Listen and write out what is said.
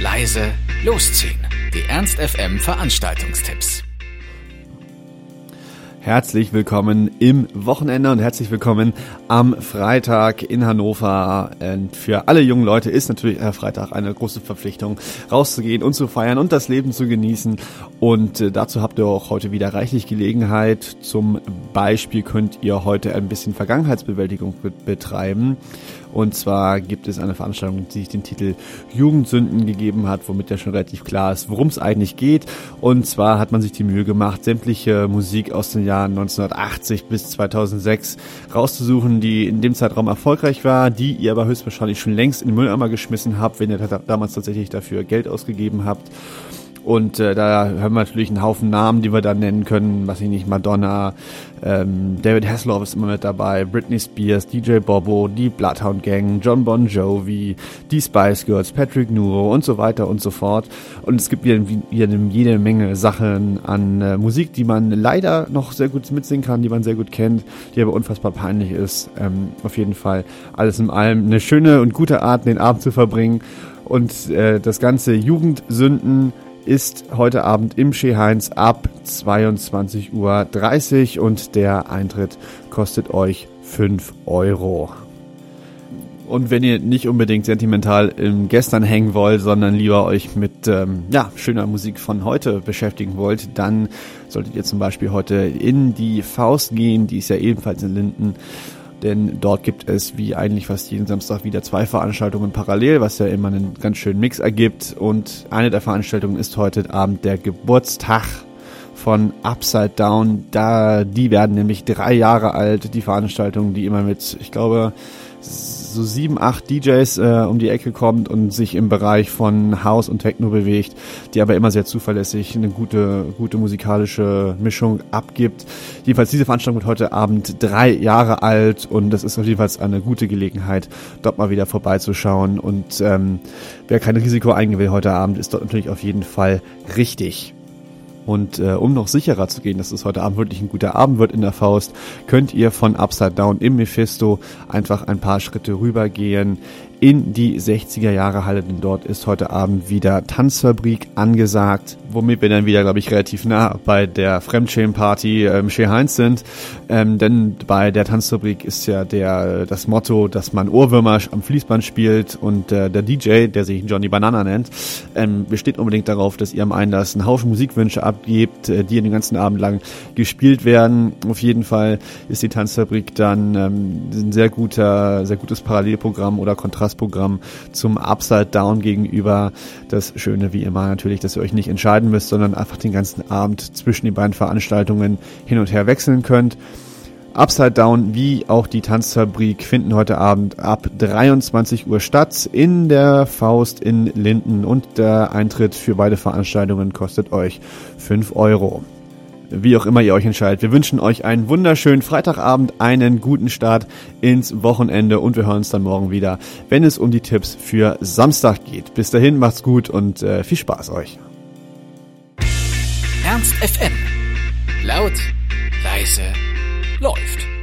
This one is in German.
leise, losziehen. Die Ernst FM Veranstaltungstipps. Herzlich willkommen im Wochenende und herzlich willkommen am Freitag in Hannover. Und für alle jungen Leute ist natürlich der Freitag eine große Verpflichtung, rauszugehen und zu feiern und das Leben zu genießen. Und äh, dazu habt ihr auch heute wieder reichlich Gelegenheit. Zum Beispiel könnt ihr heute ein bisschen Vergangenheitsbewältigung betreiben. Und zwar gibt es eine Veranstaltung, die sich den Titel Jugendsünden gegeben hat, womit ja schon relativ klar ist, worum es eigentlich geht. Und zwar hat man sich die Mühe gemacht, sämtliche Musik aus den Jahren 1980 bis 2006 rauszusuchen, die in dem Zeitraum erfolgreich war, die ihr aber höchstwahrscheinlich schon längst in den Mülleimer geschmissen habt, wenn ihr damals tatsächlich dafür Geld ausgegeben habt. Und äh, da haben wir natürlich einen Haufen Namen, die wir da nennen können. Was ich nicht, Madonna, ähm, David Hasselhoff ist immer mit dabei, Britney Spears, DJ Bobo, die Bloodhound Gang, John Bon Jovi, die Spice Girls, Patrick Nuro und so weiter und so fort. Und es gibt jede, jede Menge Sachen an äh, Musik, die man leider noch sehr gut mitsingen kann, die man sehr gut kennt, die aber unfassbar peinlich ist. Ähm, auf jeden Fall alles in allem eine schöne und gute Art, den Abend zu verbringen. Und äh, das ganze Jugendsünden ist heute Abend im Chez Heinz ab 22.30 Uhr und der Eintritt kostet euch 5 Euro. Und wenn ihr nicht unbedingt sentimental im Gestern hängen wollt, sondern lieber euch mit ähm, ja, schöner Musik von heute beschäftigen wollt, dann solltet ihr zum Beispiel heute in die Faust gehen, die ist ja ebenfalls in Linden denn dort gibt es wie eigentlich fast jeden Samstag wieder zwei Veranstaltungen parallel, was ja immer einen ganz schönen Mix ergibt. Und eine der Veranstaltungen ist heute Abend der Geburtstag von Upside Down. Da, die werden nämlich drei Jahre alt, die Veranstaltung, die immer mit, ich glaube, so sieben, acht DJs äh, um die Ecke kommt und sich im Bereich von House und Techno bewegt, die aber immer sehr zuverlässig eine gute, gute musikalische Mischung abgibt. Jedenfalls diese Veranstaltung wird heute Abend drei Jahre alt und das ist auf jeden Fall eine gute Gelegenheit, dort mal wieder vorbeizuschauen. Und ähm, wer kein Risiko eingehen will heute Abend, ist dort natürlich auf jeden Fall richtig. Und äh, um noch sicherer zu gehen, dass es heute Abend wirklich ein guter Abend wird in der Faust, könnt ihr von Upside Down im Mephisto einfach ein paar Schritte rübergehen in die 60er Jahre Halle, denn dort ist heute Abend wieder Tanzfabrik angesagt, womit wir dann wieder, glaube ich, relativ nah bei der Fremdschämen-Party ähm, Chez Heinz sind, ähm, denn bei der Tanzfabrik ist ja der das Motto, dass man Ohrwürmer am Fließband spielt und äh, der DJ, der sich Johnny Banana nennt, ähm, besteht unbedingt darauf, dass ihr am Einlass einen Haufen Musikwünsche abgebt, äh, die den ganzen Abend lang gespielt werden. Auf jeden Fall ist die Tanzfabrik dann ähm, ein sehr guter, sehr gutes Parallelprogramm oder Kontrast Kontrastprogramm zum Upside Down gegenüber. Das Schöne wie immer natürlich, dass ihr euch nicht entscheiden müsst, sondern einfach den ganzen Abend zwischen den beiden Veranstaltungen hin und her wechseln könnt. Upside Down wie auch die Tanzfabrik finden heute Abend ab 23 Uhr statt in der Faust in Linden und der Eintritt für beide Veranstaltungen kostet euch 5 Euro wie auch immer ihr euch entscheidet. Wir wünschen euch einen wunderschönen Freitagabend, einen guten Start ins Wochenende und wir hören uns dann morgen wieder, wenn es um die Tipps für Samstag geht. Bis dahin, macht's gut und äh, viel Spaß euch. Ernst FM. Laut, leise, läuft.